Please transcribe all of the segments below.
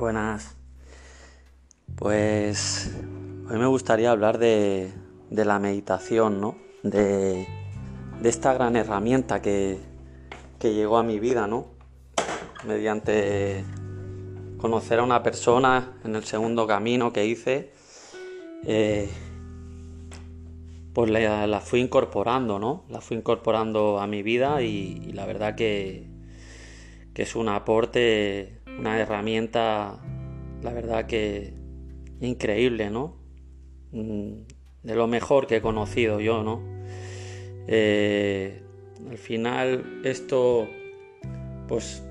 Buenas. Pues hoy me gustaría hablar de, la meditación, ¿no? De, esta gran herramienta que, llegó a mi vida, ¿no? Mediante conocer a una persona en el segundo camino que hice, eh, pues la, fui incorporando, ¿no? La fui incorporando a mi vida y, la verdad que, que es un aporte una herramienta, la verdad que increíble, ¿no? Mm, de lo mejor que he conocido yo, ¿no? Eh, al final esto, pues,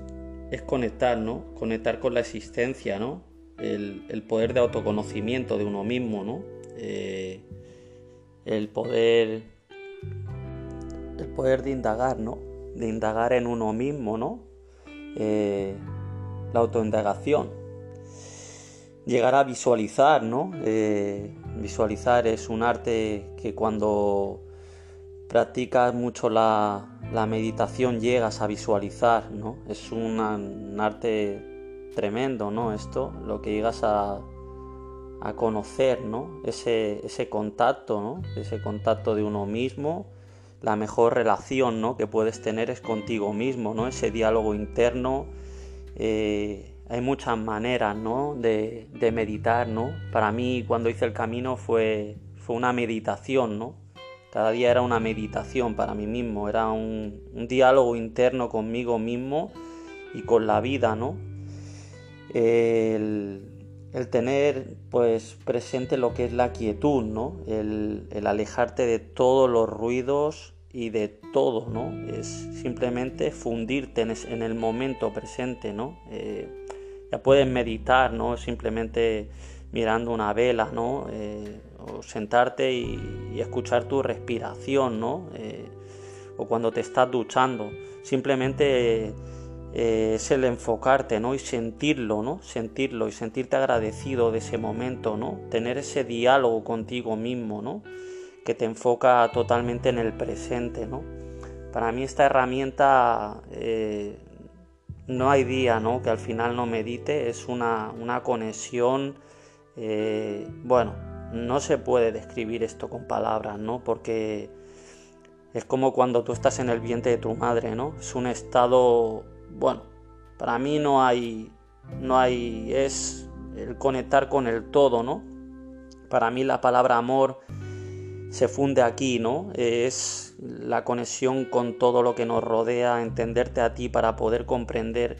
es conectar, ¿no? Conectar con la existencia, ¿no? El, poder de autoconocimiento de uno mismo, ¿no? Eh, el poder, el poder de indagar, ¿no? De indagar en uno mismo, ¿no? Eh, la autoindagación. Llegar a visualizar, ¿no? Eh, visualizar es un arte que cuando practicas mucho la, meditación llegas a visualizar, ¿no? Es un, arte tremendo, ¿no? Esto, lo que llegas a, a conocer, ¿no? Ese, ese contacto, ¿no? Ese contacto de uno mismo, la mejor relación, ¿no? Que puedes tener es contigo mismo, ¿no? Ese diálogo interno, eh, hay muchas maneras de, meditar, ¿no? Para mí cuando hice el camino fue, fue una meditación, ¿no? Cada día era una meditación para mí mismo, era un, diálogo interno conmigo mismo y con la vida, ¿no? El, tener pues presente lo que es la quietud, ¿no? El, el alejarte de todos los ruidos y de todo, ¿no? Es simplemente fundirte en, el momento presente, ¿no? Eh, ya puedes meditar, ¿no? Simplemente mirando una vela, ¿no? Eh, o sentarte y, escuchar tu respiración, ¿no? Eh, o cuando te estás duchando. Simplemente es el enfocarte, ¿no? Y sentirlo, ¿no? Sentirlo y sentirte agradecido de ese momento, ¿no? Tener ese diálogo contigo mismo, ¿no? Que te enfoca totalmente en el presente, ¿no? Para mí esta herramienta eh, no hay día, ¿no? Que al final no medite, es una, conexión, eh, bueno, no se puede describir esto con palabras, ¿no? Porque es como cuando tú estás en el vientre de tu madre, ¿no? Es un estado, bueno, para mí no hay, no hay, es el conectar con el todo, ¿no? Para mí la palabra amor se funde aquí, ¿no? Es la conexión con todo lo que nos rodea, entenderte a ti para poder comprender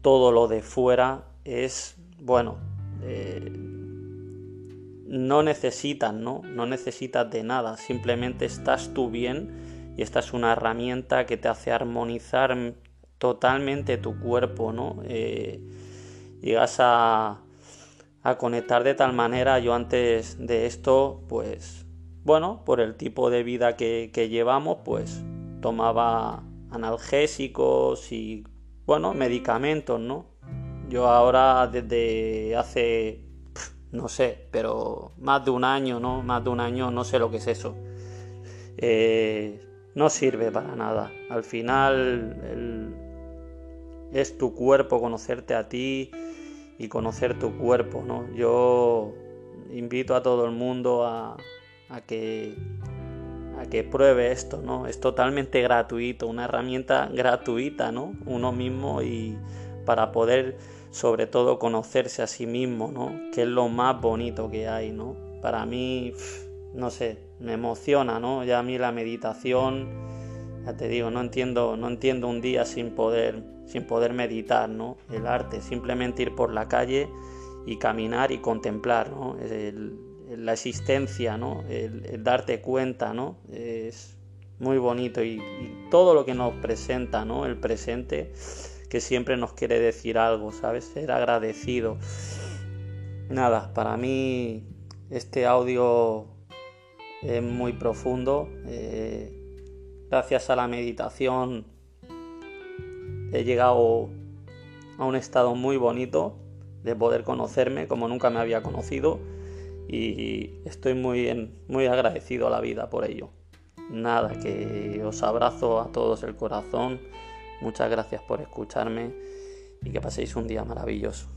todo lo de fuera es, bueno, eh, no necesitas, ¿no? No necesitas de nada, simplemente estás tú bien y esta es una herramienta que te hace armonizar totalmente tu cuerpo, ¿no? Eh, llegas a, a conectar de tal manera, yo antes de esto, pues bueno, por el tipo de vida que, llevamos, pues tomaba analgésicos y, bueno, medicamentos, ¿no? Yo ahora desde hace, no sé, pero más de un año, ¿no? Más de un año no sé lo que es eso. Eh, no sirve para nada. Al final es tu cuerpo, conocerte a ti y conocer tu cuerpo, ¿no? Yo invito a todo el mundo a, a que, a que pruebe esto, ¿no? Es totalmente gratuito, una herramienta gratuita, ¿no? Uno mismo y para poder sobre todo conocerse a sí mismo, ¿no? Que es lo más bonito que hay, ¿no? Para mí, no sé, me emociona, ¿no? Ya a mí la meditación, ya te digo, no entiendo, no entiendo un día sin poder, sin poder meditar, ¿no? El arte, simplemente ir por la calle y caminar y contemplar, ¿no? El, la existencia, ¿no? El, darte cuenta, ¿no? Es muy bonito y, todo lo que nos presenta, ¿no? El presente que siempre nos quiere decir algo, ¿sabes? Ser agradecido. Nada, para mí este audio es muy profundo. Eh, gracias a la meditación he llegado a un estado muy bonito de poder conocerme como nunca me había conocido y estoy muy, muy agradecido a la vida por ello. Nada, que os abrazo a todos el corazón, muchas gracias por escucharme y que paséis un día maravilloso.